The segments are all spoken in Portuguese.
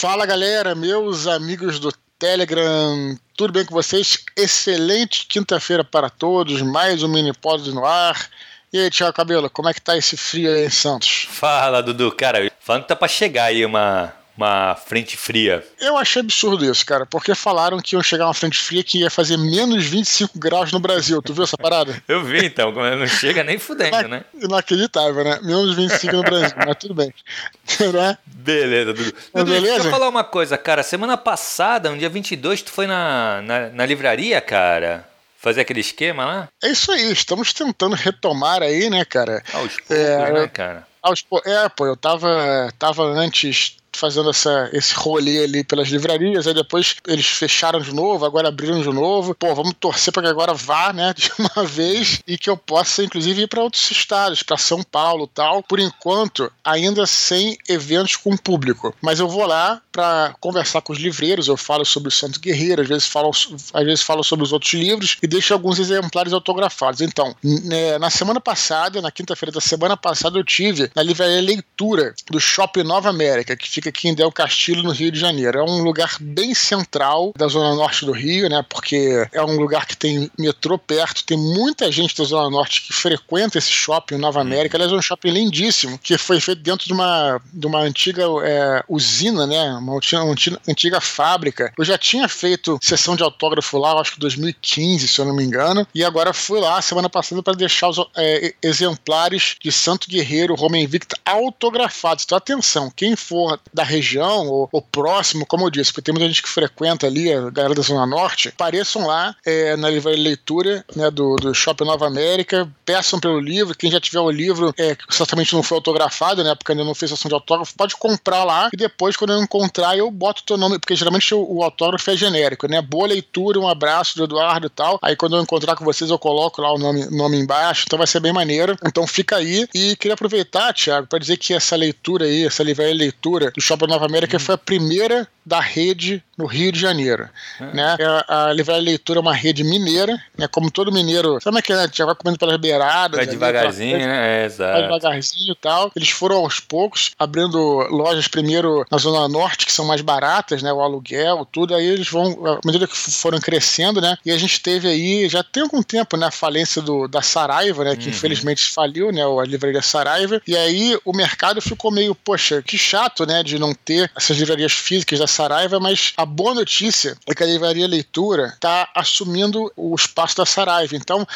Fala galera, meus amigos do Telegram, tudo bem com vocês? Excelente quinta-feira para todos, mais um mini pod no ar. E aí, Tiago Cabelo, como é que tá esse frio aí em Santos? Fala, Dudu. Cara, falando que tá pra chegar aí uma, uma frente fria. Eu achei absurdo isso, cara, porque falaram que ia chegar uma frente fria que ia fazer menos 25 graus no Brasil. Tu viu essa parada? Eu vi, então. Não chega nem fudendo, né? Inacreditável, né? Menos 25 no Brasil, mas tudo bem. né? Beleza, Dudu. Dudu, beleza? deixa eu falar uma coisa, cara. Semana passada, no dia 22, tu foi na, na, na livraria, cara? fazer aquele esquema lá? É isso aí, estamos tentando retomar aí, né, cara? Aos poucos, é, né, cara? Aos, é, pô, eu tava, tava antes fazendo essa, esse rolê ali pelas livrarias, aí depois eles fecharam de novo, agora abriram de novo. Pô, vamos torcer para que agora vá, né, de uma vez e que eu possa, inclusive, ir para outros estados, para São Paulo tal. Por enquanto, ainda sem eventos com público. Mas eu vou lá para conversar com os livreiros, eu falo sobre o Santo Guerreiro, às vezes falo, às vezes falo sobre os outros livros e deixo alguns exemplares autografados. Então, né, na semana passada, na quinta-feira da semana passada, eu tive na livraria Leitura do Shopping Nova América, que fica aqui em Del Castillo, no Rio de Janeiro. É um lugar bem central da zona norte do Rio, né? Porque é um lugar que tem metrô perto, tem muita gente da zona norte que frequenta esse shopping Nova América. Aliás, é um shopping lindíssimo, que foi feito dentro de uma, de uma antiga é, usina, né? Uma, uma antiga fábrica. Eu já tinha feito sessão de autógrafo lá, acho que 2015, se eu não me engano, e agora fui lá semana passada para deixar os é, exemplares de Santo Guerreiro, Roma Invicta autografados. Então, atenção, quem for da região ou, ou, próximo, como eu disse, porque tem muita gente que frequenta ali, a galera da Zona Norte, apareçam lá é, na livraria leitura né, do, do Shopping Nova América, peçam pelo livro, quem já tiver o livro, é, que certamente não foi autografado, né, porque ainda não fez ação de autógrafo, pode comprar lá e depois, quando eu encontrar, eu boto o teu nome, porque geralmente o, o autógrafo é genérico, né, boa leitura, um abraço do Eduardo e tal, aí quando eu encontrar com vocês eu coloco lá o nome, nome embaixo, então vai ser bem maneiro, então fica aí e queria aproveitar, Thiago, para dizer que essa leitura aí, essa livraria leitura do Shopping Nova América uhum. foi a primeira da rede no Rio de Janeiro. Uhum. Né? É, a Livraria Leitura é uma rede mineira, né? como todo mineiro, sabe como é que é? Já vai comendo pelas beiradas. Vai devagarzinho, ali, né? É, exato. Vai devagarzinho e tal. Eles foram aos poucos abrindo lojas primeiro na Zona Norte, que são mais baratas, né? O aluguel, tudo. Aí eles vão, à medida que foram crescendo, né? E a gente teve aí, já tem algum tempo, né? A falência do, da Saraiva, né? Que uhum. infelizmente faliu, né? A livraria Saraiva. E aí o mercado ficou meio, poxa, que chato, né? De não ter essas livrarias físicas da Saraiva, mas a boa notícia é que a livraria Leitura está assumindo o espaço da Saraiva. Então,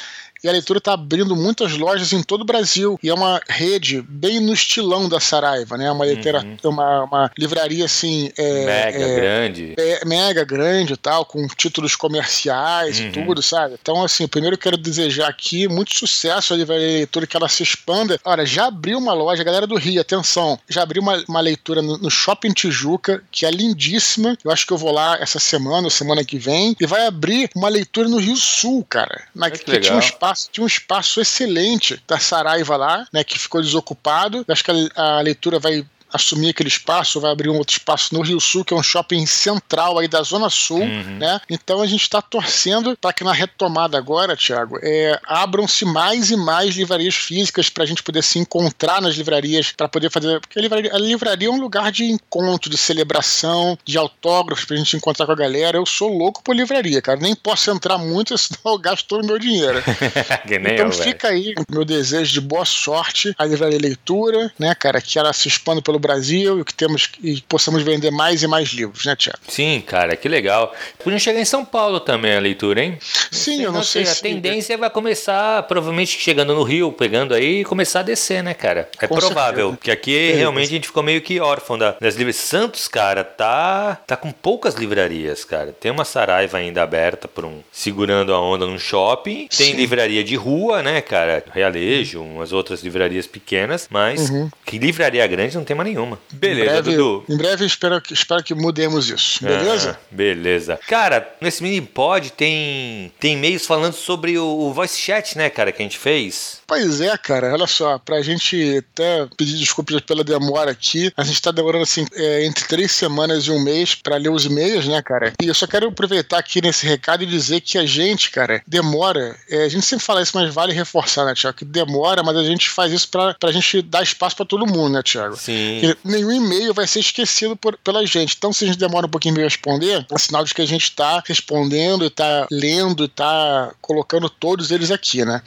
e a leitura está abrindo muitas lojas em todo o Brasil. E é uma rede bem no estilão da Saraiva, né? Uma, literatura, uhum. uma, uma livraria assim. É, mega é, grande. É, mega grande e tal, com títulos comerciais uhum. e tudo, sabe? Então, assim, primeiro eu quero desejar aqui muito sucesso à livraria leitura, que ela se expanda. Olha, já abriu uma loja, galera do Rio, atenção, já abriu uma, uma leitura no, no Shopping Tijuca, que é lindíssima. Eu acho que eu vou lá essa semana, ou semana que vem, e vai abrir uma leitura no Rio Sul, cara. Na, que, que tinha um espaço espaço, tinha um espaço excelente da Saraiva lá, né, que ficou desocupado. Acho que a, a leitura vai assumir aquele espaço, vai abrir um outro espaço no Rio Sul, que é um shopping central aí da Zona Sul, uhum. né? Então a gente está torcendo para que na retomada agora, Tiago, é, abram-se mais e mais livrarias físicas para a gente poder se encontrar nas livrarias, para poder fazer. Porque a livraria, a livraria, é um lugar de encontro, de celebração, de autógrafos, para a gente encontrar com a galera. Eu sou louco por livraria, cara. Nem posso entrar muito, senão eu gasto todo o meu dinheiro. então eu, fica aí meu desejo de boa sorte à livraria leitura, né, cara, que ela se expanda pelo Brasil e que temos e possamos vender mais e mais livros, né, Tiago? Sim, cara, que legal. Podiam chegar em São Paulo também a leitura, hein? Sim, eu não sei. A se... tendência vai começar, provavelmente chegando no Rio, pegando aí e começar a descer, né, cara? É Com provável, certeza. que aqui é, realmente a gente ficou meio que órfão das livrarias. Santos, cara, tá, tá com poucas livrarias, cara. Tem uma Saraiva ainda aberta por um segurando a onda num shopping. Tem Sim. livraria de rua, né, cara? Realejo, umas outras livrarias pequenas, mas uhum. que livraria grande não tem mais nenhuma. Beleza, em breve, Dudu. Em breve espero, espero que mudemos isso, beleza? Ah, beleza. Cara, nesse mini pod tem, tem e-mails falando sobre o, o voice chat, né, cara, que a gente fez. Pois é, cara, olha só, pra gente até pedir desculpas pela demora aqui, a gente tá demorando assim é, entre três semanas e um mês para ler os e-mails, né, cara? E eu só quero aproveitar aqui nesse recado e dizer que a gente, cara, demora. É, a gente sempre fala isso, mas vale reforçar, né, Tiago? Que demora, mas a gente faz isso pra, pra gente dar espaço para todo mundo, né, Tiago? Sim. Porque nenhum e-mail vai ser esquecido por, pela gente. Então, se a gente demora um pouquinho para responder, é sinal de que a gente está respondendo, está lendo, está colocando todos eles aqui, né?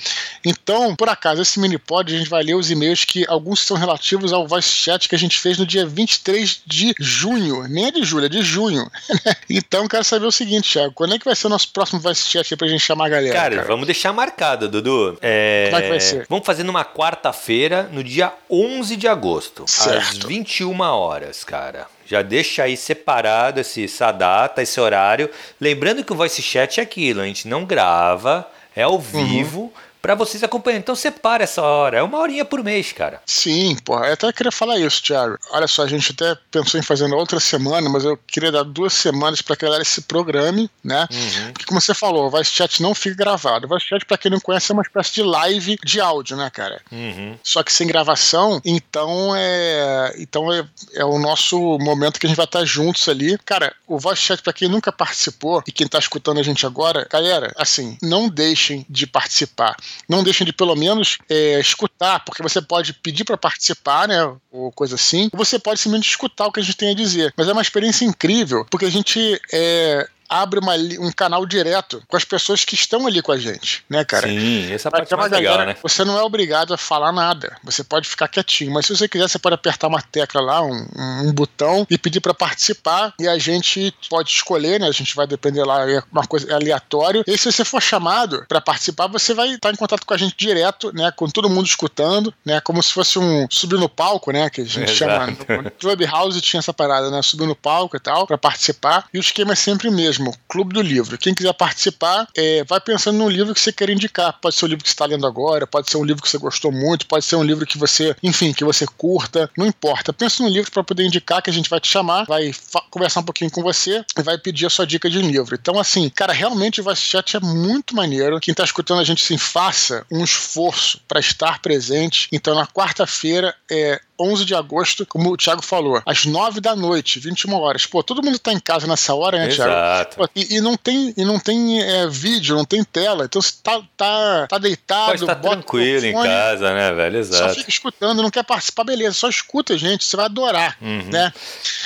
Então, por acaso, esse mini pod a gente vai ler os e-mails que alguns são relativos ao voice chat que a gente fez no dia 23 de junho. Nem é de julho, é de junho. então, quero saber o seguinte, Thiago, quando é que vai ser o nosso próximo voice chat aí pra gente chamar a galera? Cara, cara? vamos deixar marcado, Dudu. É... Como é que vai ser? Vamos fazer numa quarta-feira, no dia 11 de agosto, certo. às 21 horas, cara. Já deixa aí separado esse, essa data, esse horário. Lembrando que o voice chat é aquilo, a gente não grava, é ao uhum. vivo. Uhum para vocês acompanharem. Então separa essa hora, é uma horinha por mês, cara. Sim, porra, eu até queria falar isso, Thiago. Olha só, a gente até pensou em fazer na outra semana, mas eu queria dar duas semanas para que a galera se programe, né? Uhum. Porque como você falou, o Vice Chat não fica gravado. O Vice Chat, pra quem não conhece, é uma espécie de live de áudio, né, cara? Uhum. Só que sem gravação, então é. Então é, é o nosso momento que a gente vai estar juntos ali. Cara, o Voice Chat, pra quem nunca participou e quem tá escutando a gente agora, galera, assim, não deixem de participar não deixem de pelo menos é, escutar, porque você pode pedir para participar, né, ou coisa assim, ou você pode simplesmente escutar o que a gente tem a dizer. Mas é uma experiência incrível, porque a gente é, abre uma, um canal direto com as pessoas que estão ali com a gente, né, cara? Sim, essa parte é mais legal, né? Você não é obrigado a falar nada, você pode ficar quietinho, mas se você quiser, você pode apertar uma tecla lá, um, um botão e pedir para participar e a gente pode escolher, né? A gente vai depender lá, é uma coisa aleatório. E se você for chamado para participar, você vai estar em contato com a gente direto, né? Com todo mundo escutando, né? Como se fosse um subir no palco, né? Que a gente Exato. chama. No Clubhouse tinha essa parada, né? Subir no palco e tal, para participar. E o esquema é sempre o mesmo mesmo, Clube do Livro. Quem quiser participar, é, vai pensando no livro que você quer indicar. Pode ser o livro que você está lendo agora, pode ser um livro que você gostou muito, pode ser um livro que você, enfim, que você curta, não importa. Pensa no livro para poder indicar que a gente vai te chamar, vai conversar um pouquinho com você e vai pedir a sua dica de livro. Então, assim, cara, realmente o Voice Chat é muito maneiro. Quem está escutando a gente, sim, faça um esforço para estar presente. Então, na quarta-feira, é, 11 de agosto, como o Thiago falou, às 9 da noite, 21 horas. Pô, todo mundo tá em casa nessa hora, né, Thiago? Exato. Pô, e, e, não tem, e não tem é, vídeo, não tem tela. Então você tá, tá, tá deitado. Pode estar tranquilo em casa, né, velho? Exato. Só fica escutando, não quer participar, beleza. Só escuta, gente, você vai adorar, uhum. né?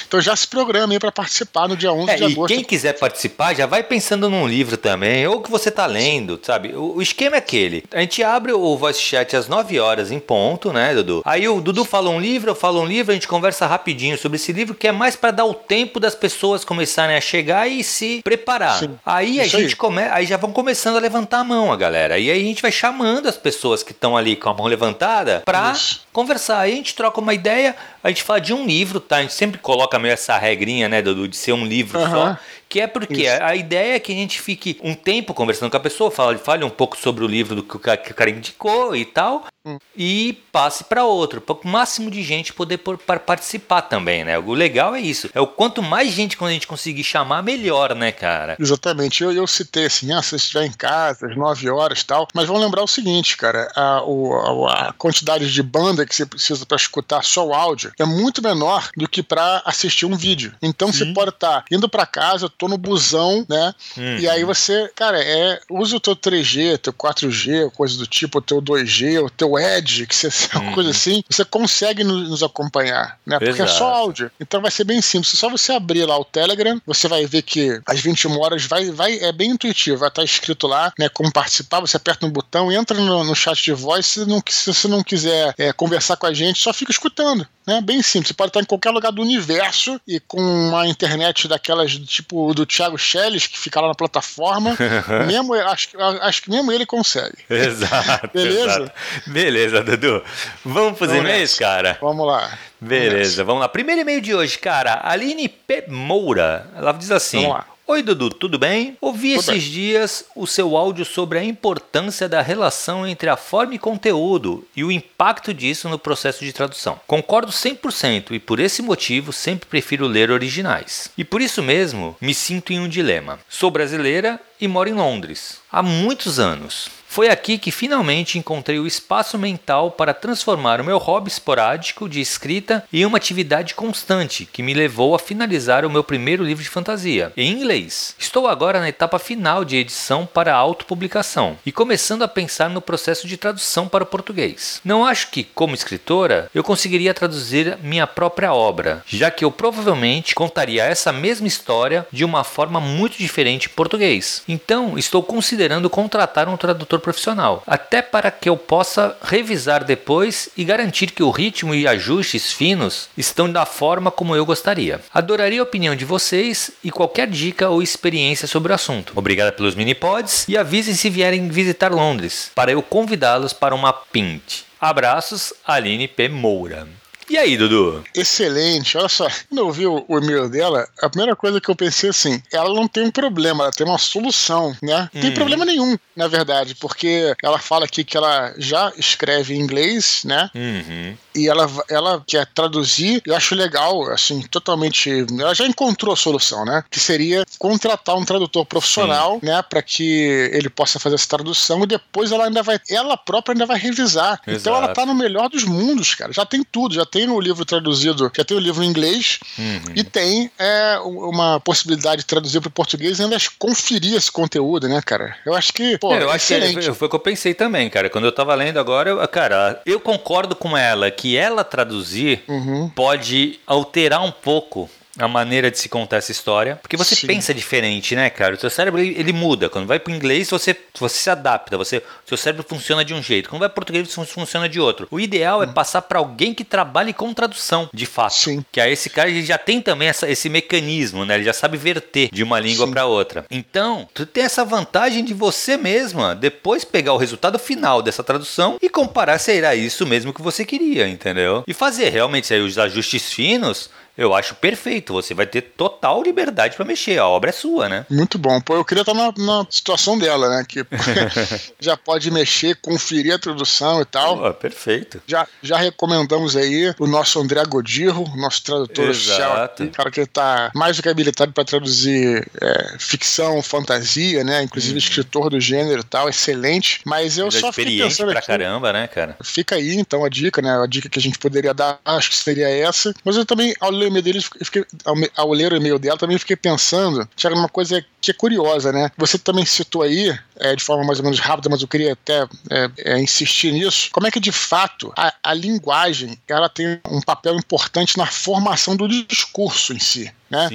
Então já se programa aí pra participar no dia 11 é, de agosto. E quem quiser participar, já vai pensando num livro também, ou que você tá lendo, sabe? O, o esquema é aquele. A gente abre o voice chat às 9 horas em ponto, né, Dudu? Aí o Dudu fala um livro, eu falo um livro, a gente conversa rapidinho sobre esse livro, que é mais para dar o tempo das pessoas começarem a chegar e se preparar. Sim, aí a gente aí. come, aí já vão começando a levantar a mão, a galera. E aí a gente vai chamando as pessoas que estão ali com a mão levantada para conversar. Aí a gente troca uma ideia, a gente fala de um livro, tá? A gente sempre coloca meio essa regrinha, né, Dudu, de ser um livro uhum. só. Que é porque a, a, ideia é que a gente fique um tempo conversando com a pessoa, fale, fale um pouco sobre o livro do que o cara, que o cara indicou e tal, hum. e passe para outro, para o máximo de gente poder por, para participar também, né? O legal é isso. É o quanto mais gente quando a gente conseguir chamar, melhor, né, cara? Exatamente. Eu, eu citei assim, ah, se você estiver em casa, às 9 horas e tal, mas vamos lembrar o seguinte, cara, a, o, a, a quantidade de banda que você precisa para escutar só o áudio é muito menor do que para assistir um vídeo. Então Sim. você pode estar tá indo para casa, tô no busão, né? Uhum. E aí você, cara, é, usa o teu 3G, teu 4G, coisa do tipo, o teu 2G, o teu Edge, que você, uhum. coisa assim, você consegue nos acompanhar, né? Porque Exato. é só áudio. Então vai ser bem simples. Só você abrir lá o Telegram, você vai ver que às 21 horas vai, vai é bem intuitivo, vai estar escrito lá, né, como participar, você aperta um botão, entra no, no chat de voz, se, não, se você não quiser é, conversar com a gente, só fica escutando, né? Bem simples. Você pode estar em qualquer lugar do universo e com uma internet daquelas tipo do Thiago Schelles, que fica lá na plataforma. mesmo, acho, acho que mesmo ele consegue. Exato. Beleza? Exato. Beleza, Dudu. Vamos pros e-mails, cara? Vamos lá. Beleza, vamos lá. Primeiro e-mail de hoje, cara. Aline P. Moura. Ela diz assim: Vamos lá. Oi, Dudu, tudo bem? Ouvi tudo esses bem. dias o seu áudio sobre a importância da relação entre a forma e conteúdo e o impacto disso no processo de tradução. Concordo 100% e por esse motivo sempre prefiro ler originais. E por isso mesmo me sinto em um dilema. Sou brasileira e moro em Londres há muitos anos. Foi aqui que finalmente encontrei o espaço mental para transformar o meu hobby esporádico de escrita em uma atividade constante que me levou a finalizar o meu primeiro livro de fantasia, em inglês. Estou agora na etapa final de edição para autopublicação e começando a pensar no processo de tradução para o português. Não acho que, como escritora, eu conseguiria traduzir minha própria obra, já que eu provavelmente contaria essa mesma história de uma forma muito diferente em português. Então, estou considerando contratar um tradutor profissional, até para que eu possa revisar depois e garantir que o ritmo e ajustes finos estão da forma como eu gostaria. Adoraria a opinião de vocês e qualquer dica ou experiência sobre o assunto. Obrigada pelos mini pods e avisem se vierem visitar Londres, para eu convidá-los para uma pint. Abraços, Aline P. Moura. E aí, Dudu? Excelente. Olha só, quando eu vi o, o e-mail dela, a primeira coisa que eu pensei assim, ela não tem um problema, ela tem uma solução, né? Não tem Uhum. problema nenhum, na verdade, porque ela fala aqui que ela já escreve em inglês, né? Uhum. E ela, ela quer traduzir, eu acho legal, assim, totalmente. Ela já encontrou a solução, né? Que seria contratar um tradutor profissional, né? Para que ele possa fazer essa tradução e depois ela ainda vai. Ela própria ainda vai revisar. Então ela Exato. tá no melhor dos mundos, cara. Já tem tudo, já tem no livro traduzido, já tem o livro em inglês Uhum. e tem é, uma possibilidade de traduzir para o português e ainda conferir esse conteúdo, né, cara? Eu acho que, pô, É, eu acho que excelente. foi, foi o que eu pensei também, cara. Quando eu tava lendo agora, eu- cara, eu concordo com ela que ela traduzir Uhum. pode alterar um pouco a maneira de se contar essa história, porque você Sim. pensa diferente, né, cara? O seu cérebro ele, ele muda. Quando vai pro inglês, você, você se adapta, você, o seu cérebro funciona de um jeito. Quando vai pro português, você funciona de outro. O ideal é passar para alguém que trabalhe com tradução, de fato. Sim. Que aí esse cara ele já tem também essa- esse mecanismo, né? Ele já sabe verter de uma língua para outra. Então, tu tem essa vantagem de você mesma depois pegar o resultado final dessa tradução e comparar se era isso mesmo que você queria, entendeu? E fazer realmente aí os ajustes finos. Eu acho perfeito. Você vai ter total liberdade para mexer. A obra é sua, né? Muito bom. Pô, eu queria estar na, na situação dela, né? Que já pode mexer, conferir a tradução e tal. Pô, perfeito. Já, já recomendamos aí o nosso André Godirro, nosso tradutor Exato. oficial. aqui, cara que está mais do que habilitado para traduzir é, ficção, fantasia, né? Inclusive escritor do gênero e tal, excelente. Mas eu Mas é só fiquei pensando pra aqui. caramba, né, cara? Fica aí, então, a dica, né? A dica que a gente poderia dar, acho que seria essa. Mas eu também, ao ler o e-mail deles, fiquei, ao, ao ler o e-mail dela, também fiquei pensando, Tiago, numa coisa que é curiosa, né? Você também citou aí, é, de forma mais ou menos rápida, mas eu queria até é, é, insistir nisso. Como é que, de fato, a, a linguagem ela tem um papel importante na formação do discurso em si. Né?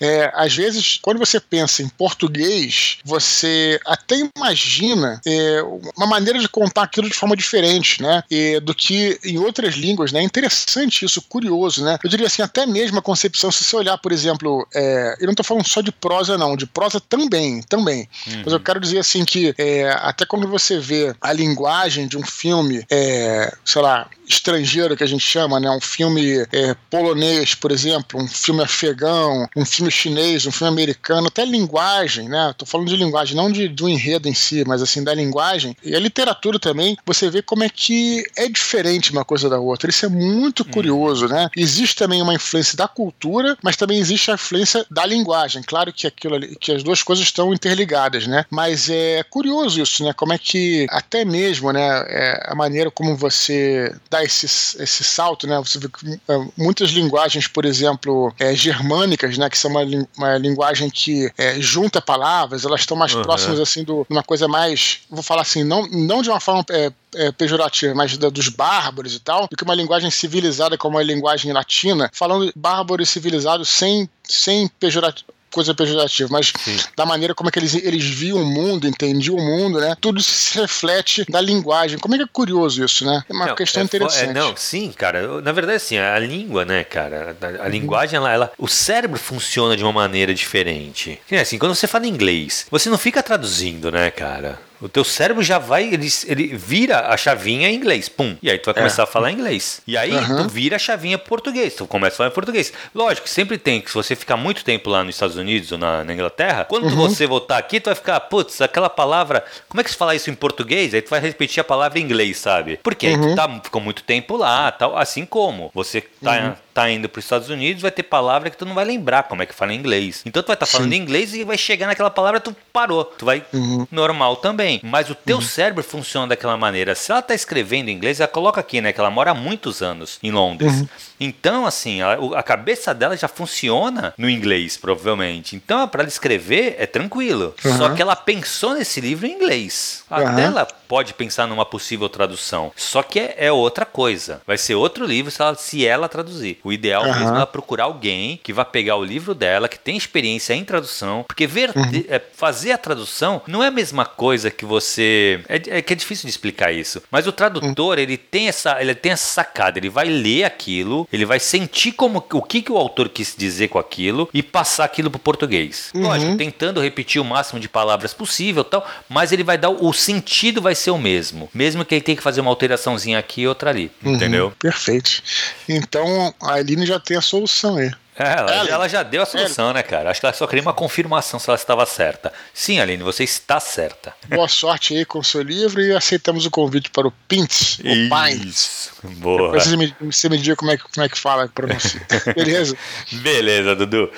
É, às vezes, quando você pensa em português, você até imagina é, uma maneira de contar aquilo de forma diferente, né? E, do que em outras línguas, né? É interessante isso, curioso, né? Eu diria assim, até mesmo a concepção, se você olhar, por exemplo, é, eu não estou falando só de prosa, não, de prosa também, também. Mas eu quero dizer assim que é, até quando você vê a linguagem de um filme, é, sei lá, estrangeiro que a gente chama, né? Um filme é, polonês, por exemplo, um filme afegão, um filme chinês, um filme americano, até linguagem, né? Tô falando de linguagem, não de, do enredo em si, mas assim, da linguagem. E a literatura também, você vê como é que é diferente uma coisa da outra. Isso é muito curioso, né? Existe também uma influência da cultura, mas também existe a influência da linguagem. Claro que aquilo ali, que as duas coisas estão interligadas, né? Mas é curioso isso, né? Como é que até mesmo, né, é, a maneira como você dá esse, esse salto, né? Você vê que é, muitas linguagens, por exemplo, é, germânicas, né, que são uma, uma linguagem que é, junta palavras, elas estão mais Uhum. próximas assim do uma coisa mais, vou falar assim, não, não de uma forma é, é, pejorativa, mas da- dos bárbaros e tal, do que uma linguagem civilizada como a linguagem latina, falando bárbaro e civilizado sem, sem pejorativo coisa pejorativa, mas Sim. da maneira como é que eles, eles viam o mundo, entendiam o mundo, né? Tudo isso se reflete da linguagem. Como é que é curioso isso, né? É uma Não, questão é fo- interessante. é, não, sim, cara. Na verdade, assim, a língua, né, cara? A, a linguagem, ela, ela- O cérebro funciona de uma maneira diferente. Nem assim, quando você fala inglês, você não fica traduzindo, né, cara? O teu cérebro já vai, ele, ele vira a chavinha em inglês, pum. E aí tu vai começar a falar inglês. E aí Aham. tu vira a chavinha português, tu começa a falar em português. Lógico, sempre tem que se você ficar muito tempo lá nos Estados Unidos ou na, na Inglaterra, quando você voltar aqui, tu vai ficar, putz, aquela palavra, como é que se fala isso em português? Aí tu vai repetir a palavra em inglês, sabe? Porque aí tu tá, ficou muito tempo lá, tal, assim como você tá, tá indo para os Estados Unidos, vai ter palavra que tu não vai lembrar como é que fala em inglês. Então tu vai estar tá falando inglês e vai chegar naquela palavra, tu parou. Tu vai uhum. normal também. Mas o teu uhum. cérebro funciona daquela maneira. Se ela tá escrevendo em inglês, ela coloca aqui, né? Que ela mora há muitos anos em Londres. Uhum. Então, assim, a, a, cabeça dela já funciona no inglês, provavelmente. Então, para ela escrever, é tranquilo. Só que ela pensou nesse livro em inglês. Até ela pode pensar numa possível tradução. Só que é, é outra coisa. Vai ser outro livro se ela, se ela traduzir. O ideal uhum. mesmo é ela procurar alguém que vá pegar o livro dela, que tem experiência em tradução. Porque ver, uhum. é, fazer a tradução não é a mesma coisa que você. É, é, que é difícil de explicar isso. Mas o tradutor, uhum. ele tem essa. Ele tem essa sacada. Ele vai ler aquilo, ele vai sentir como o que, que o autor quis dizer com aquilo e passar aquilo pro português. Uhum. Lógico, tentando repetir o máximo de palavras possível tal, mas ele vai dar. O sentido vai ser o mesmo. Mesmo que ele tenha que fazer uma alteraçãozinha aqui e outra ali. Uhum, entendeu? Perfeito. Então a Aline já tem a solução aí. É, ela, ela, já deu a solução, né, cara? Acho que ela só queria uma confirmação se ela estava certa. Sim, Aline, você está certa. Boa sorte aí com o seu livro e aceitamos o convite para o Pintz, o Pines. Boa. Você me, você me diga como é, que, como é que fala a pronúncia. Beleza? Beleza, Dudu.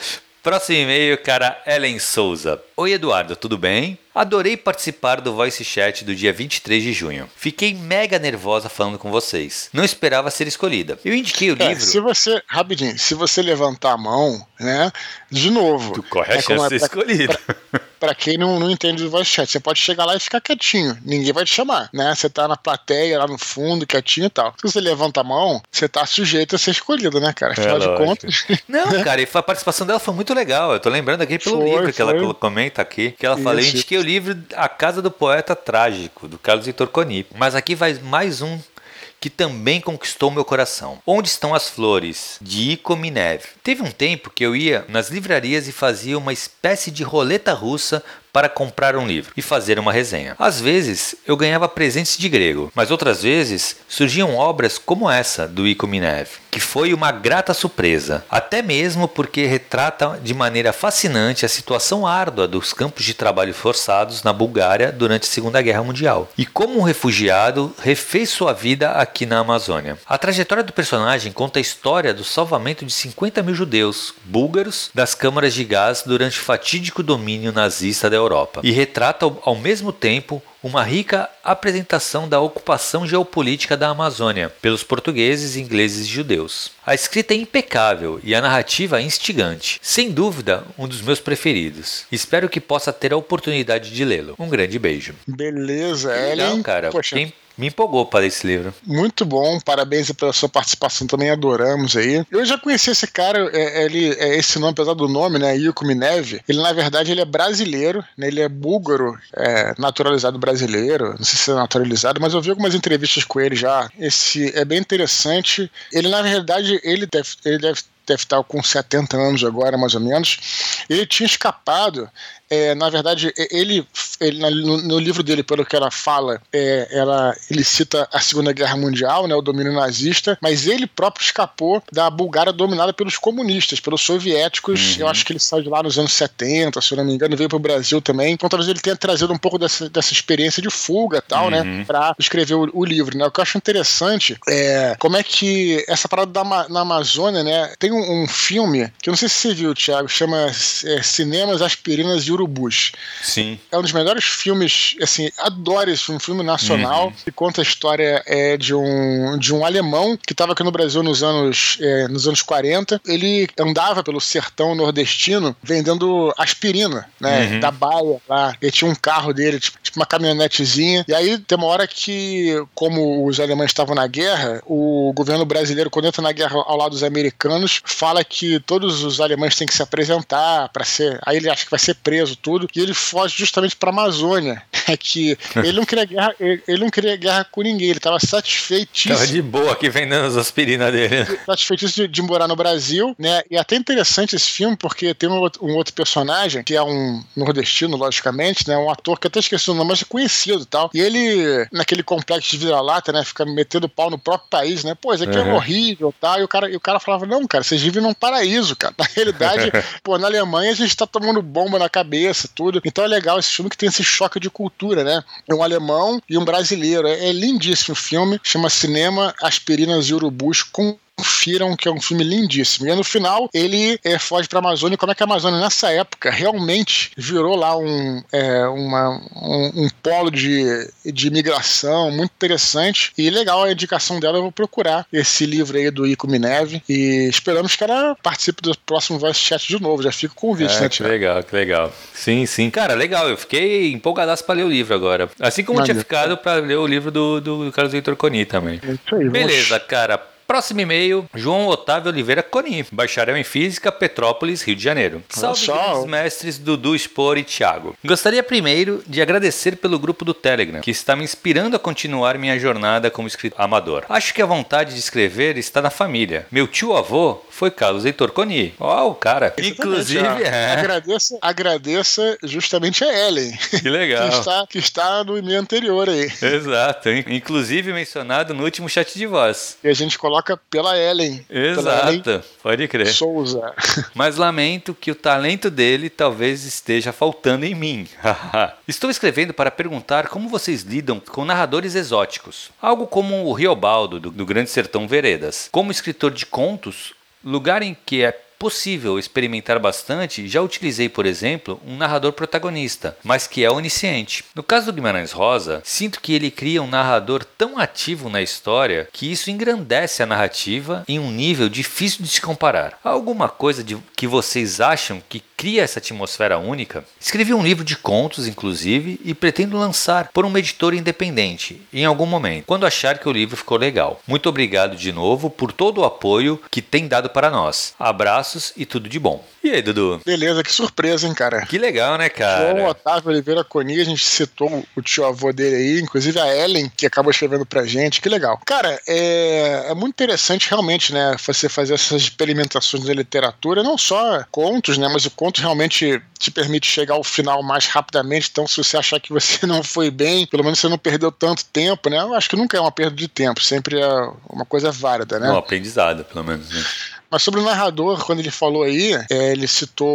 Próximo e-mail, cara, Ellen Souza. Oi, Eduardo, tudo bem? Adorei participar do voice chat do dia 23 de junho. Fiquei mega nervosa falando com vocês. Não esperava ser escolhida. Eu indiquei o é, livro. Se você, rapidinho, se você levantar a mão, né? De novo. Tu corre a é chance de ser escolhido. Para quem não, não entende do voice chat, você pode chegar lá e ficar quietinho. Ninguém vai te chamar, né? Você tá na plateia, lá no fundo, quietinho e tal. Se você levanta a mão, você tá sujeito a ser escolhido, né, cara? Afinal é, de contas. Não, cara, e a participação dela foi muito legal. Eu tô lembrando aqui pelo foi, livro que foi. ela comenta aqui. Que ela Isso. falou, eu indiquei o livro A Casa do Poeta Trágico, do Carlos Heitor Coni. Mas aqui vai mais um que também conquistou meu coração. Onde estão as flores? De Ico Minev. Teve um tempo que eu ia nas livrarias e fazia uma espécie de roleta russa para comprar um livro e fazer uma resenha. Às vezes eu ganhava presentes de grego, mas outras vezes surgiam obras como essa do Ico Minev, que foi uma grata surpresa, até mesmo porque retrata de maneira fascinante a situação árdua dos campos de trabalho forçados na Bulgária durante a Segunda Guerra Mundial e como um refugiado refez sua vida aqui na Amazônia. A trajetória do personagem conta a história do salvamento de 50 mil judeus búlgaros das câmaras de gás durante o fatídico domínio nazista da Europa e retrata ao mesmo tempo uma rica apresentação da ocupação geopolítica da Amazônia pelos portugueses, ingleses e judeus. A escrita é impecável e a narrativa é instigante. Sem dúvida, um dos meus preferidos. Espero que possa ter a oportunidade de lê-lo. Um grande beijo. Beleza, Ellen. Não, cara. Poxa. Quem me empolgou para esse livro. Muito bom, parabéns pela sua participação, também adoramos aí. Eu já conheci esse cara, é, ele, é esse nome, apesar do nome, né, Yuko ele na verdade ele é brasileiro, né, ele é búlgaro, é, naturalizado brasileiro, não sei se é naturalizado, mas eu vi algumas entrevistas com ele já. Esse é bem interessante. Ele na verdade, ele deve, ele deve deve estar com 70 anos agora, mais ou menos. Ele tinha escapado é, na verdade, ele, ele no, no, livro dele, pelo que ela fala, é, ela, ele cita a Segunda Guerra Mundial, né, o domínio nazista, mas ele próprio escapou da Bulgária dominada pelos comunistas, pelos soviéticos. Uhum. Eu acho que ele saiu de lá nos anos 70, se eu não me engano, veio para o Brasil também. Então talvez ele tenha trazido um pouco dessa, dessa experiência de fuga e tal, né, uhum. né, para escrever o, o, livro. Né. O que eu acho interessante é como é que essa parada da, na Amazônia, né, tem um, um filme que eu não sei se você viu, Thiago, chama é, Cinemas Aspirinas e Urubus. Sim. É um dos melhores filmes, assim, adoro esse filme, um filme nacional, uhum. que conta a história é, de, um, de um alemão que estava aqui no Brasil nos anos, é, nos anos 40. Ele andava pelo sertão nordestino vendendo aspirina, né, uhum. da baia lá. Ele tinha um carro dele, tipo, tipo uma caminhonetezinha. E aí tem uma hora que, como os alemães estavam na guerra, o governo brasileiro, quando entra na guerra ao lado dos americanos, fala que todos os alemães têm que se apresentar para ser. Aí ele acha que vai ser preso tudo, e ele foge justamente para a Amazônia. É que ele não queria guerra, ele, ele, não queria guerra com ninguém, ele estava satisfeitíssimo. Tava de boa aqui vendendo as aspirinas dele. Satisfeitíssimo de, de, morar no Brasil, né? E é até interessante esse filme, porque tem um outro, um outro, personagem, que é um nordestino, logicamente, né? Um ator que eu até esqueci o nome, mas é conhecido e tal. E ele, naquele complexo de vira-lata, né? Fica metendo pau no próprio país, né? Pô, isso aqui uhum. é horrível tal. E o, cara, e o cara falava, não, cara, vocês vivem num paraíso, cara. Na realidade, pô, na Alemanha a gente tá tomando bomba na cabeça cabeça, tudo. Então é legal esse filme que tem esse choque de cultura, né? É um alemão e um brasileiro. É, é lindíssimo o filme, chama Cinema Aspirinas e Urubus com confiram que é um filme lindíssimo. E no final ele é, foge para a Amazônia. Como é que a Amazônia nessa época realmente virou lá um, é, uma, um, um, polo de, de imigração muito interessante e legal a indicação dela. Eu vou procurar esse livro aí do Ico Mineve e esperamos que ela participe do próximo Voice Chat de novo. Já fica o convite, é, né, Que legal, que legal. Sim, sim. Cara, legal. Eu fiquei empolgadaço para ler o livro agora. Assim como eu tinha ficado para ler o livro do, do Carlos Victor Coni também. É isso aí, Beleza, cara. Próximo e-mail, João Otávio Oliveira Conim, bacharel em Física, Petrópolis, Rio de Janeiro. Salve grandes mestres Dudu, Spor e Thiago. Gostaria primeiro de agradecer pelo grupo do Telegram, que está me inspirando a continuar minha jornada como escritor amador. Acho que a vontade de escrever está na família. Meu tio-avô foi Carlos Heitor Coni. Ó, oh, o cara. Inclusive, é. agradeça, agradeça justamente a Ellen. Que legal. que, está, que está no e-mail anterior aí. Exato. Inclusive mencionado no último chat de voz. E a gente coloca pela Ellen. Exato, pela Ellen pode crer. Souza. Mas lamento que o talento dele talvez esteja faltando em mim. Estou escrevendo para perguntar como vocês lidam com narradores exóticos. Algo como o Riobaldo, do, do Grande Sertão Veredas. Como escritor de contos, lugar em que é possível experimentar bastante, já utilizei, por exemplo, um narrador protagonista, mas que é onisciente. No caso do Guimarães Rosa, sinto que ele cria um narrador tão ativo na história que isso engrandece a narrativa em um nível difícil de se comparar. Há alguma coisa de, que vocês acham que cria essa atmosfera única? Escrevi um livro de contos, inclusive, e pretendo lançar por uma editora independente em algum momento, quando achar que o livro ficou legal. Muito obrigado de novo por todo o apoio que tem dado para nós. Abraço abraços e tudo de bom. E aí, Dudu? Beleza, que surpresa, hein, cara? Que legal, né, cara? João Otávio Oliveira Coni, a gente citou o tio avô dele aí, inclusive a Ellen, que acabou escrevendo pra gente, que legal. Cara, é, é muito interessante realmente, né, você fazer essas experimentações da literatura, não só contos, né, mas o conto realmente te permite chegar ao final mais rapidamente, então se você achar que você não foi bem, pelo menos você não perdeu tanto tempo, né, eu acho que nunca é uma perda de tempo, sempre é uma coisa válida, né? Um aprendizado, pelo menos, né? Mas sobre o narrador, quando ele falou aí, é, ele citou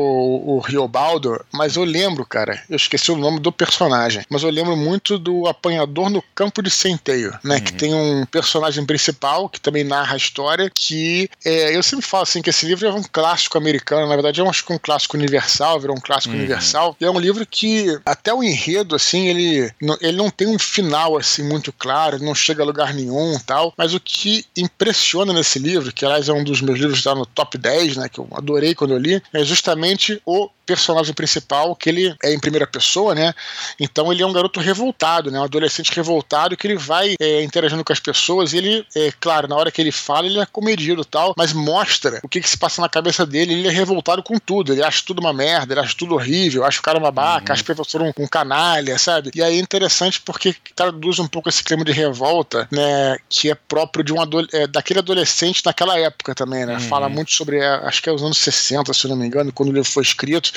o Riobaldo, mas eu lembro, cara, eu esqueci o nome do personagem, mas eu lembro muito do Apanhador no Campo de Centeio, né? Uhum. Que tem um personagem principal que também narra a história, que é, eu sempre falo assim que esse livro é um clássico americano, na verdade é um, acho que um clássico universal, virou um clássico uhum. universal, e é um livro que até o enredo, assim, ele, ele não tem um final, assim, muito claro, não chega a lugar nenhum tal, mas o que impressiona nesse livro, que aliás é um dos meus livros está no top 10, né, que eu adorei quando eu li, é justamente o personagem principal, que ele é em primeira pessoa, né? Então ele é um garoto revoltado, né? Um adolescente revoltado que ele vai é, interagindo com as pessoas e ele, é, claro, na hora que ele fala, ele é comedido tal, mas mostra o que, que se passa na cabeça dele. Ele é revoltado com tudo, ele acha tudo uma merda, ele acha tudo horrível, acha o cara uma babaca, uhum. acha o professor um, um, canalha, sabe? E aí é interessante porque traduz um pouco esse clima de revolta, né? Que é próprio de um é, daquele adolescente naquela época também, né? Uhum. Fala muito sobre, é, acho que é os anos 60, se não me engano, quando o livro foi escrito.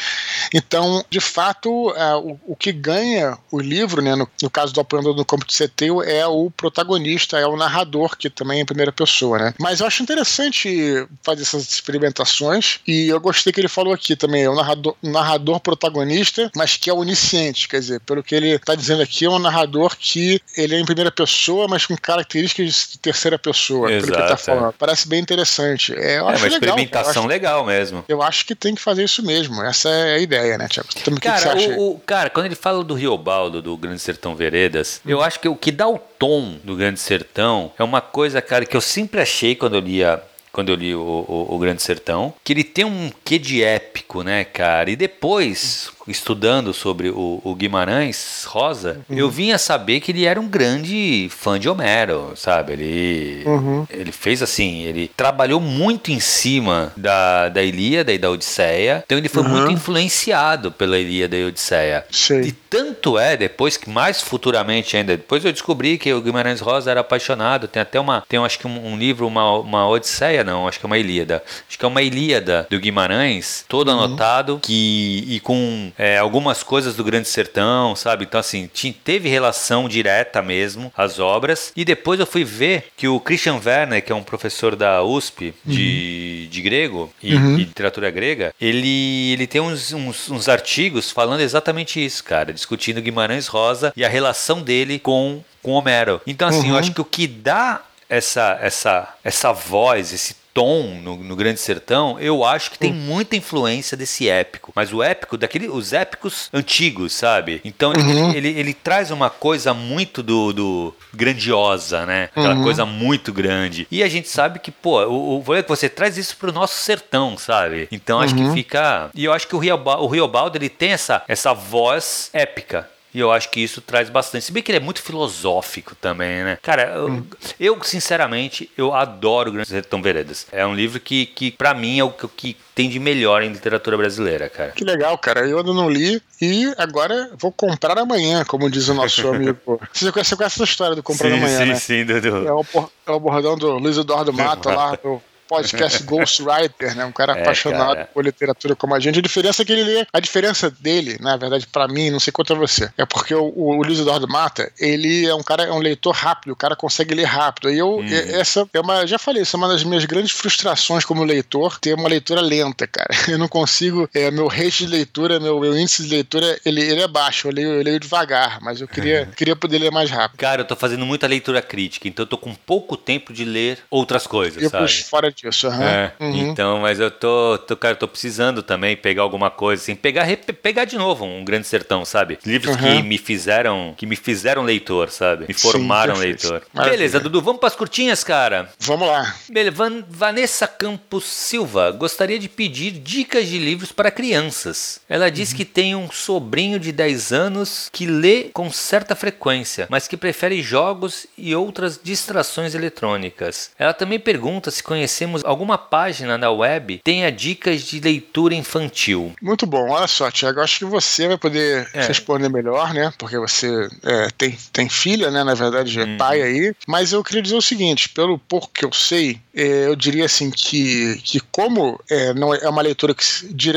Então, de fato, é, o, o, que ganha o livro, né, no, no caso do Apanhador do Campo de Seteio, é o protagonista, é o narrador, que também é em primeira pessoa. Né? Mas eu acho interessante fazer essas experimentações e eu gostei que ele falou aqui também, é um narrador, um narrador protagonista, mas que é onisciente, quer dizer, pelo que ele está dizendo aqui, é um narrador que ele é em primeira pessoa, mas com características de terceira pessoa, Exato, pelo que ele tá falando. É. Parece bem interessante. É, eu é uma legal, experimentação acho, legal mesmo. Eu acho que tem que fazer isso mesmo. Essa é a ideia, né, Tiago? Cara, que o, o, cara, quando ele fala do Riobaldo, do Grande Sertão Veredas, hum. eu acho que o que dá o tom do Grande Sertão é uma coisa, cara, que eu sempre achei quando eu lia quando eu li o, o, o, Grande Sertão, que ele tem um quê de épico, né, cara? E depois, estudando sobre o, o Guimarães Rosa, uhum. eu vim a saber que ele era um grande fã de Homero, sabe? Ele, uhum. ele fez assim, ele trabalhou muito em cima da, da Ilíada e da Odisseia, então ele foi uhum. muito influenciado pela Ilíada e Odisseia. E tanto é, depois que mais futuramente ainda, depois eu descobri que o Guimarães Rosa era apaixonado, tem até uma, tem acho que um, um livro, uma, uma Odisseia, não, acho que é uma Ilíada. Acho que é uma Ilíada do Guimarães, todo uhum. anotado, que, e com é, algumas coisas do Grande Sertão, sabe? Então, assim, teve relação direta mesmo as obras. E depois eu fui ver que o Christian Werner, que é um professor da USP de, uhum. de grego e, uhum. e, literatura grega, ele, ele tem uns, uns, uns artigos falando exatamente isso, cara, discutindo Guimarães Rosa e a relação dele com com Homero. Então, assim, uhum. eu acho que o que dá essa, essa, essa voz, esse tom no, no, Grande Sertão, eu acho que tem hum. muita influência desse épico. Mas o épico, daquele, os épicos antigos, sabe? Então uhum. ele, ele, ele, traz uma coisa muito do, do grandiosa, né? Aquela uhum. coisa muito grande. E a gente sabe que, pô, o, o você traz isso pro nosso sertão, sabe? Então acho uhum. que fica. E eu acho que o Riobaldo, o Riobaldo ele tem essa, essa voz épica. E eu acho que isso traz bastante. Se bem que ele é muito filosófico também, né? Cara, eu, hum. eu sinceramente, eu adoro Grande Sertão Veredas. É um livro que, que para mim, é o que, que tem de melhor em literatura brasileira, cara. Que legal, cara. Eu ainda não li e agora vou comprar amanhã, como diz o nosso amigo. Você conhece, você conhece essa história do comprar sim, amanhã, sim, né? Sim, sim, Dudu. É o, é o bordão do Luiz Eduardo Mato lá, do podcast Ghostwriter, né? Um cara é, apaixonado cara. por literatura como a gente. A diferença é que ele lê. A diferença dele, na verdade, para mim, não sei quanto a você, é porque o, o Luiz Eduardo Mata, ele é um cara, é um leitor rápido, o cara consegue ler rápido. E eu, hum. essa é uma, já falei, isso é uma das minhas grandes frustrações como leitor, ter uma leitura lenta, cara. Eu não consigo, é, meu rate de leitura, meu, meu índice de leitura, ele, ele é baixo, eu leio, eu leio devagar, mas eu queria, queria poder ler mais rápido. Cara, eu tô fazendo muita leitura crítica, então eu tô com pouco tempo de ler outras coisas, eu sabe? fora disso, uhum. é. Uhum. Então, mas eu tô, tô, cara, tô precisando também pegar alguma coisa, assim, pegar, pegar de novo um Grande Sertão, sabe? Livros uhum. que me fizeram, que me fizeram leitor, sabe? Me formaram Sim, leitor. Maravilha. Beleza, Dudu, vamos para as curtinhas, cara? Vamos lá. Beleza, Van, Vanessa Campos Silva gostaria de pedir dicas de livros para crianças. Ela diz uhum. que tem um sobrinho de 10 anos que lê com certa frequência, mas que prefere jogos e outras distrações eletrônicas. Ela também pergunta se conhecemos alguma página página na web tenha dicas de leitura infantil. Muito bom, olha só, Tiago, acho que você vai poder é. responder melhor, né? Porque você é, tem, tem filha, né? Na verdade, é hum. pai aí. Mas eu queria dizer o seguinte: pelo pouco que eu sei, é, eu diria assim que, que como é, não é, é uma leitura que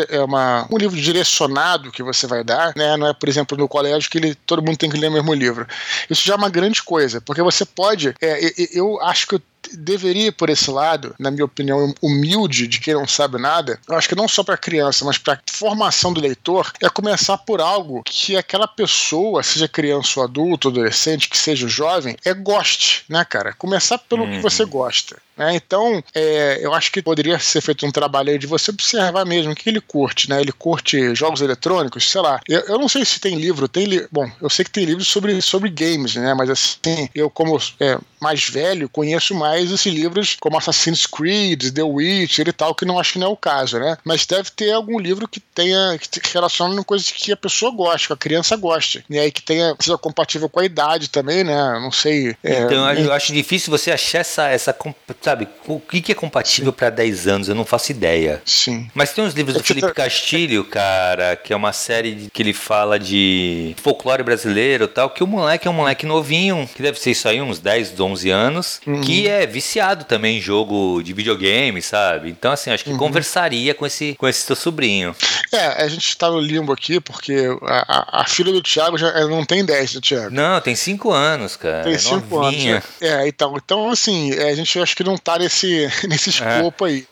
é uma, um livro direcionado que você vai dar, né? Não é, por exemplo, no colégio que ele, todo mundo tem que ler o mesmo livro. Isso já é uma grande coisa, porque você pode. É, eu acho que eu deveria ir por esse lado, na minha opinião, humilde de quem não sabe nada. Eu acho que não só para criança, mas para formação do leitor, é começar por algo que aquela pessoa, seja criança ou adulto, adolescente, que seja jovem, é goste, né, cara? Começar pelo uhum. que você gosta. Né? Então, é, eu acho que poderia ser feito um trabalho aí de você observar mesmo o que ele curte, né? Ele curte jogos eletrônicos, sei lá. Eu, eu não sei se tem livro, tem li bom, eu sei que tem livros sobre, sobre games, né? Mas assim, eu como é, mais velho conheço mais esses livros como Assassin's Creed, The Witcher e tal, que não acho que não é o caso, né? Mas deve ter algum livro que tenha que relaciona com coisas que a pessoa gosta, que a criança gosta, e aí que tenha seja compatível com a idade também, né? Não sei. É, então eu acho difícil você achar essa essa sabe, o que, que é compatível para 10 anos? Eu não faço ideia. Sim. Mas tem uns livros do Felipe Castilho, cara, que é uma série que ele fala de folclore brasileiro e tal, que o moleque é um moleque novinho, que deve ser isso aí, uns 10, 11 anos, uhum. que é viciado também em jogo de videogame, sabe? Então, assim, acho que uhum. conversaria com esse, com esse teu sobrinho. É, a gente tá no limbo aqui, porque a, a, a filha do Thiago já não tem 10 do Thiago. Não, tem 5 anos, cara. Tem 5 é anos. É, então, então, assim, a gente acho que não tá nesse, nesse é. escopo é. aí.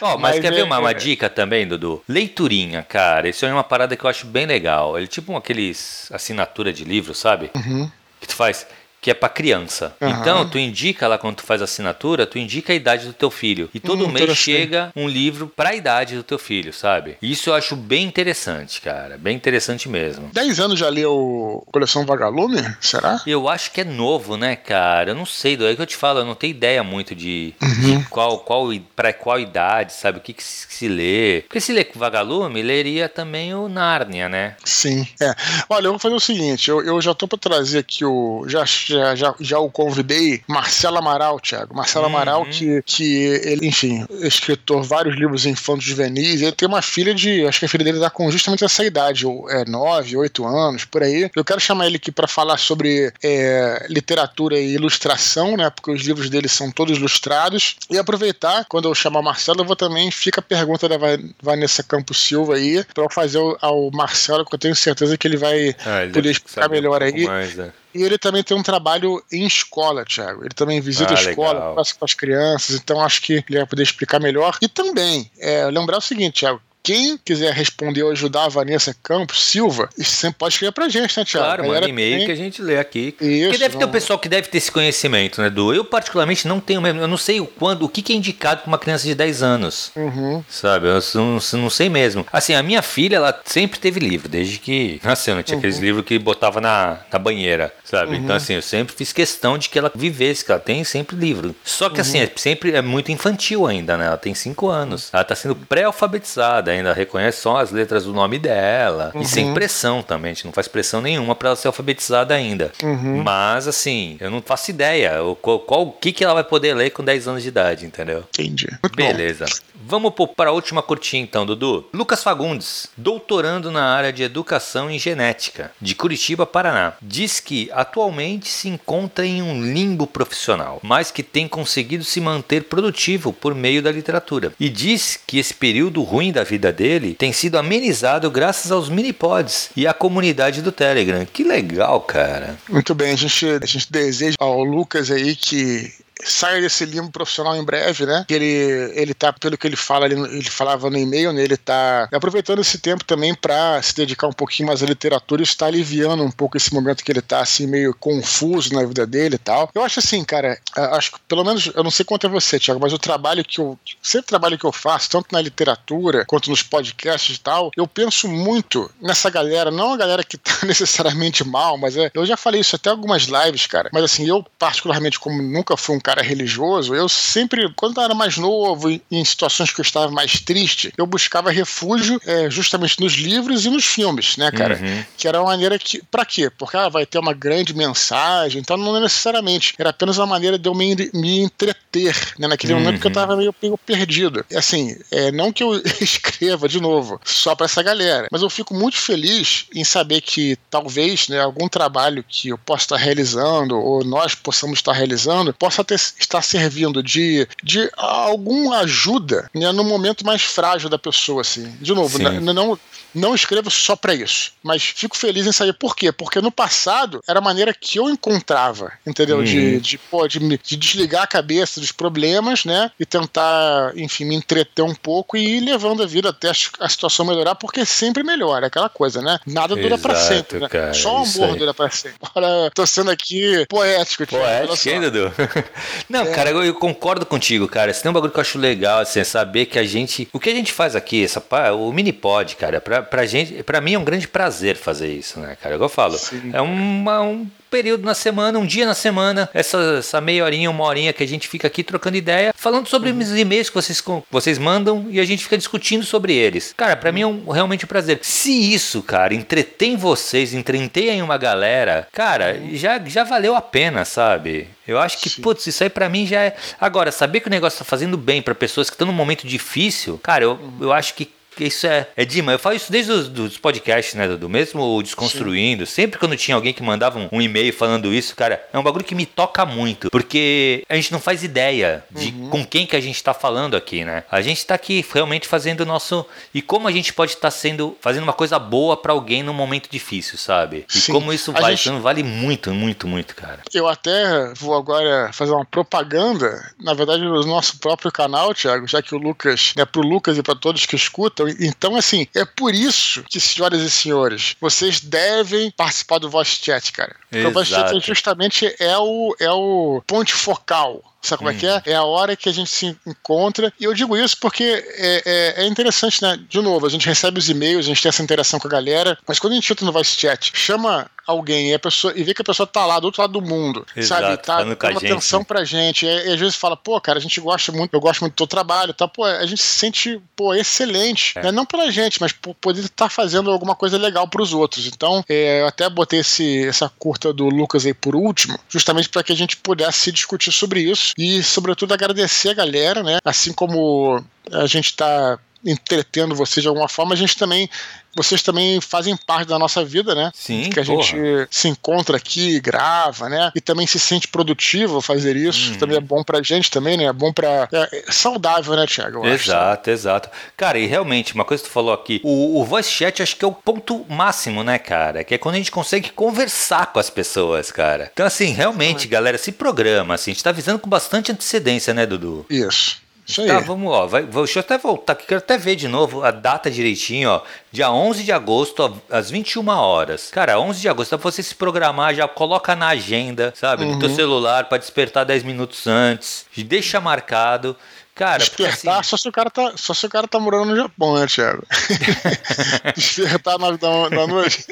Oh, mas, mas, quer é, ver uma, uma, dica também, Dudu? Leiturinha, cara. Isso é uma parada que eu acho bem legal. Ele é tipo aqueles assinatura de livro, sabe? Uhum. Que tu faz que é para criança. Uhum. Então, tu indica lá quando tu faz a assinatura, tu indica a idade do teu filho. E todo hum, mês chega um livro para a idade do teu filho, sabe? Isso eu acho bem interessante, cara. Bem interessante mesmo. 10 anos já leu Coleção Vagalume? Será? Eu acho que é novo, né, cara? Eu não sei, do aí que eu te falo, eu não tenho ideia muito de, uhum. de qual, qual, para qual idade, sabe? O que, que se lê. Porque se lê Vagalume, leria também o Nárnia, né? Sim. É. Olha, eu vou fazer o seguinte, eu, eu já tô para trazer aqui o. Já, já, já, já o convidei, Marcelo Amaral, Thiago. Marcelo uhum. Amaral, que, que ele, enfim, escritor, vários livros infantos juvenis. Ele tem uma filha de. Acho que a filha dele tá com justamente essa idade, é, 9, 8 anos, por aí. Eu quero chamar ele aqui para falar sobre é, literatura e ilustração, né? Porque os livros dele são todos ilustrados. E aproveitar, quando eu chamar o Marcelo, eu vou também. Fica a pergunta da Vanessa Campos Silva aí, para eu fazer ao Marcelo, que eu tenho certeza que ele vai ah, ele poder explicar melhor um aí. Mais, né? E ele também tem um trabalho em escola, Thiago. Ele também visita ah, a escola, passa com as crianças, então acho que ele vai poder explicar melhor. E também, é, lembrar o seguinte, Thiago, quem quiser responder ou ajudar a Vanessa Campos Silva, sempre pode escrever pra gente, né, Tiago? Claro, manda e-mail que, que a gente lê aqui. Isso, Porque deve não... ter um pessoal que deve ter esse conhecimento, né, Du? Eu, particularmente, não tenho mesmo. Eu não sei o quando, o que, que é indicado pra uma criança de 10 anos. Uhum. Sabe? Eu não, não, sei mesmo. Assim, a minha filha, ela sempre teve livro, desde que nasceu, não tinha uhum. aqueles livros que botava na, na banheira, sabe? Uhum. Então, assim, eu sempre fiz questão de que ela vivesse, que ela tem sempre livro. Só que, assim, uhum. é, sempre é muito infantil ainda, né? Ela tem 5 anos. Ela tá sendo pré-alfabetizada ainda, reconhece só as letras do nome dela. E sem uhum. pressão também, a gente não faz pressão nenhuma para ela ser alfabetizada ainda. Uhum. Mas, assim, eu não faço ideia o, qual, qual, o que, que ela vai poder ler com 10 anos de idade, entendeu? Entendi. Beleza. Vamos para a última curtinha então, Dudu. Lucas Fagundes, doutorando na área de educação em genética, de Curitiba, Paraná. Diz que atualmente se encontra em um limbo profissional, mas que tem conseguido se manter produtivo por meio da literatura. E diz que esse período ruim da vida dele tem sido amenizado graças aos mini-pods e à comunidade do Telegram. Que legal, cara. Muito bem, a gente, a gente deseja ao Lucas aí que saia desse limbo profissional em breve, né? Ele, ele tá, pelo que ele fala, ele, ele falava no e-mail, né? Ele tá aproveitando esse tempo também para se dedicar um pouquinho mais à literatura e está aliviando um pouco esse momento que ele tá assim meio confuso na vida dele e tal. Eu acho assim, cara, acho que pelo menos, eu não sei quanto é você, Thiago, mas o trabalho que eu, sempre trabalho que eu faço, tanto na literatura quanto nos podcasts e tal, eu penso muito nessa galera, não a galera que tá necessariamente mal, mas é, eu já falei isso até algumas lives, cara, mas assim, eu particularmente como nunca fui um cara religioso, eu sempre, quando eu era mais novo, em situações que eu estava mais triste, eu buscava refúgio é, justamente nos livros e nos filmes, né, cara? Uhum. Que era uma maneira que. Pra quê? Porque ah, vai ter uma grande mensagem, então não necessariamente. Era apenas uma maneira de eu me, me entreter, né? Naquele uhum. momento que eu estava meio, meio perdido. E assim, é, não que eu escreva de novo só para essa galera, mas eu fico muito feliz em saber que talvez né, algum trabalho que eu possa estar realizando, ou nós possamos estar realizando, possa ter está servindo de, de alguma ajuda né, no momento mais frágil da pessoa, assim. De novo, não, não escrevo só para isso, mas fico feliz em saber por quê? Porque no passado era a maneira que eu encontrava, entendeu? Uhum. De, de, pô, de, de, desligar a cabeça dos problemas, né? E tentar, enfim, me entreter um pouco e ir levando a vida até a situação melhorar, porque sempre melhora, aquela coisa, né? Nada dura para sempre, né? Cara, só o amor dura para sempre. Agora, tô sendo aqui poético, Poético, hein, Dudu? Não, é. cara, eu, eu, concordo contigo, cara. Esse é um bagulho que eu acho legal, assim, é saber que a gente. O que a gente faz aqui, essa, o mini pod, cara, pra, pra gente, pra mim é um grande prazer fazer isso, né, cara? Igual eu falo. Sim. É uma, um período na semana, um dia na semana, essa, essa meia horinha, uma horinha que a gente fica aqui trocando ideia, falando sobre uhum. os e-mails que vocês, vocês mandam e a gente fica discutindo sobre eles. Cara, para uhum. mim é um, realmente um prazer. Se isso, cara, entretém vocês, entretém uma galera, cara, uhum. já, já valeu a pena, sabe? Eu acho que, Sim. putz, isso aí para mim já é. Agora, saber que o negócio tá fazendo bem para pessoas que estão num momento difícil, cara, eu, uhum. eu acho que isso é, é demais. Eu falo isso desde os dos podcasts, né, do mesmo Desconstruindo. Sim. Sempre quando tinha alguém que mandava um, um, e-mail falando isso, cara, é um bagulho que me toca muito. Porque a gente não faz ideia de uhum. com quem que a gente tá falando aqui, né? A gente tá aqui realmente fazendo o nosso. E como a gente pode estar tá sendo. fazendo uma coisa boa para alguém num momento difícil, sabe? E Sim. como isso vale. Gente... Isso vale muito, muito, muito, cara. Eu até vou agora fazer uma propaganda, na verdade, no nosso próprio canal, Thiago, já que o Lucas, né, pro Lucas e para todos que escutam, então, assim, é por isso que, senhoras e senhores, vocês devem participar do Voice Chat, cara. Porque Exato. o Voice Chat justamente é o, é o ponte focal Sabe como hum. é que é? Uhum. É a hora que a gente se encontra. E eu digo isso porque é, é, é interessante, né? De novo, a gente recebe os e-mails, a gente tem essa interação com a galera, mas quando a gente entra no Voice Chat, chama alguém e, a pessoa, e vê que a pessoa tá lá do outro lado do mundo, Exato, sabe? Tá dando atenção pra gente. E, e, às vezes fala, pô, cara, a gente gosta muito, eu gosto muito do teu trabalho, tá? Pô, a gente se sente, pô, excelente. É. Né? Não pela gente, mas por poder estar tá fazendo alguma coisa legal pros outros. Então, é, eu até botei esse, essa curta do Lucas aí por último, justamente para que a gente pudesse discutir sobre isso e, sobretudo, agradecer a galera, né? Assim como a gente está entretendo vocês de alguma forma, a gente também vocês também fazem parte da nossa vida, né? Sim. Que a porra. gente se encontra aqui, grava, né? E também se sente produtivo fazer isso. Hum. Também é bom pra gente também, né? É bom pra. É, é saudável, né, Thiago? exato, acho. exato. Cara, e realmente, uma coisa que tu falou aqui, o, o voice chat acho que é o ponto máximo, né, cara? Que é quando a gente consegue conversar com as pessoas, cara. Então, assim, realmente, galera, se programa, assim, a gente tá avisando com bastante antecedência, né, Dudu? Isso. Isso aí. Tá, vamos, ó. Vai, deixa eu até voltar aqui, quero até ver de novo a data direitinho, ó. Dia 11 de agosto, às 21 horas. Cara, 11 de agosto, dá pra você se programar, já coloca na agenda, sabe? No teu celular, pra despertar 10 minutos antes. Deixa marcado. Cara, Despertar assim, só, se o cara tá, só se o cara tá morando no Japão, né, Thiago? Despertar na da, da noite.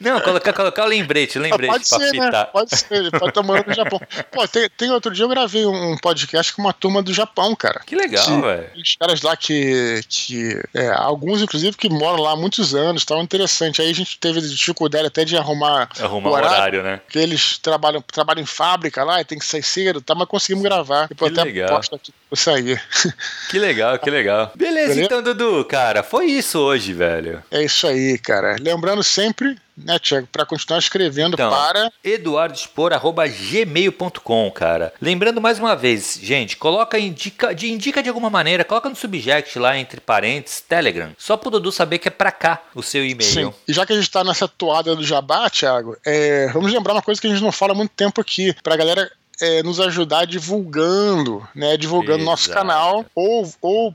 Não, colocar, colocar o lembrete, o lembrete pode pra ser, né? Pode ser, ele pode estar morando no Japão. Pô, tem, tem outro dia eu gravei um podcast com uma turma do Japão, cara. Que legal, velho. Os caras lá que. que é, alguns, inclusive, que moram lá há muitos anos, tal, interessante. Aí a gente teve dificuldade até de arrumar, Arrumar o horário, horário, né? porque eles trabalham, trabalham em fábrica lá e tem que sair cedo, tá? Mas conseguimos gravar. Depois Que até legal. posto aqui pra sair. Que legal, que legal. Beleza, Beleza? então, Dudu, cara, foi isso hoje, velho. É isso aí, cara. Lembrando sempre, né, Tiago, para continuar escrevendo Então, para. eduardospor.gmail.com, cara. Lembrando mais uma vez, gente, coloca indica de, indica de alguma maneira, coloca no subject lá entre parênteses, Telegram. Só pro Dudu saber que é pra cá o seu e-mail. Sim. E já que a gente tá nessa toada do jabá, Thiago, é, vamos lembrar uma coisa que a gente não fala há muito tempo aqui, pra galera é, nos ajudar divulgando, né? Divulgando nosso Exato. canal ou, ou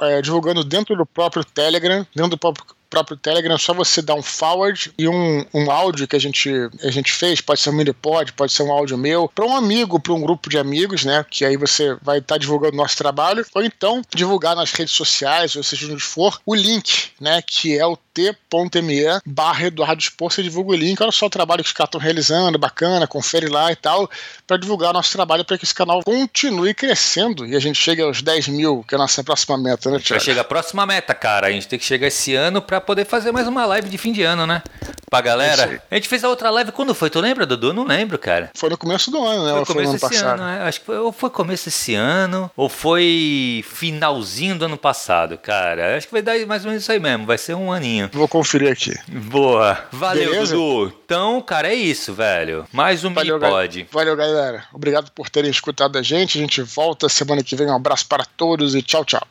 é, divulgando dentro do próprio Telegram, dentro do próprio próprio Telegram, é só você dar um forward e um, um áudio que a gente, a gente fez, pode ser um minipod, pode ser um áudio meu, para um amigo, para um grupo de amigos, né? Que aí você vai estar divulgando o nosso trabalho, ou então divulgar nas redes sociais, ou seja, onde for, o link, né? Que é o t.me barra Eduardo você divulga o link, olha só o trabalho que os caras estão realizando, bacana, confere lá e tal, para divulgar nosso trabalho para que esse canal continue crescendo e a gente chegue aos 10 mil, que é a nossa próxima meta, né, Vai Thiago? chegar a próxima meta, cara. A gente tem que chegar esse ano pra poder fazer mais uma live de fim de ano, né? Pra galera. A gente fez a outra live quando foi? Tu lembra, Dudu? Não lembro, cara. Foi no começo do ano, né? Foi Ou foi no começo ano passado? ano, né? Acho que foi, ou foi começo desse ano, ou foi finalzinho do ano passado, cara. Acho que vai dar mais ou menos isso aí mesmo. Vai ser um aninho. Vou conferir aqui. Boa. Valeu, Beleza? Dudu. Então, cara, é isso, velho. Mais um Valeu, mini ga- pod. Valeu, galera. Obrigado por terem escutado a gente. A gente volta semana que vem. Um abraço para todos e tchau, tchau.